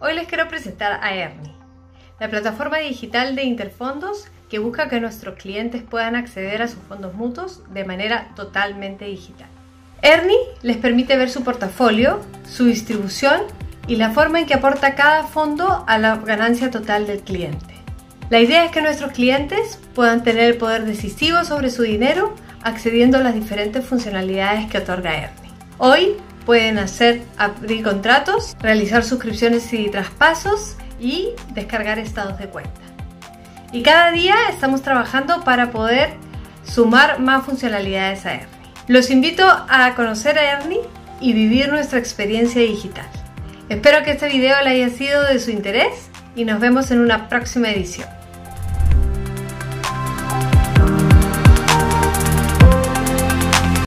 Hoy les quiero presentar a Ernie, la plataforma digital de Interfondos que busca que nuestros clientes puedan acceder a sus fondos mutuos de manera totalmente digital. Ernie les permite ver su portafolio, su distribución y la forma en que aporta cada fondo a la ganancia total del cliente. La idea es que nuestros clientes puedan tener el poder decisivo sobre su dinero accediendo a las diferentes funcionalidades que otorga Ernie. Hoy pueden hacer abrir contratos, realizar suscripciones y traspasos y descargar estados de cuenta. Y cada día estamos trabajando para poder sumar más funcionalidades a Ernie. Los invito a conocer a Ernie y vivir nuestra experiencia digital. Espero que este video le haya sido de su interés y nos vemos en una próxima edición.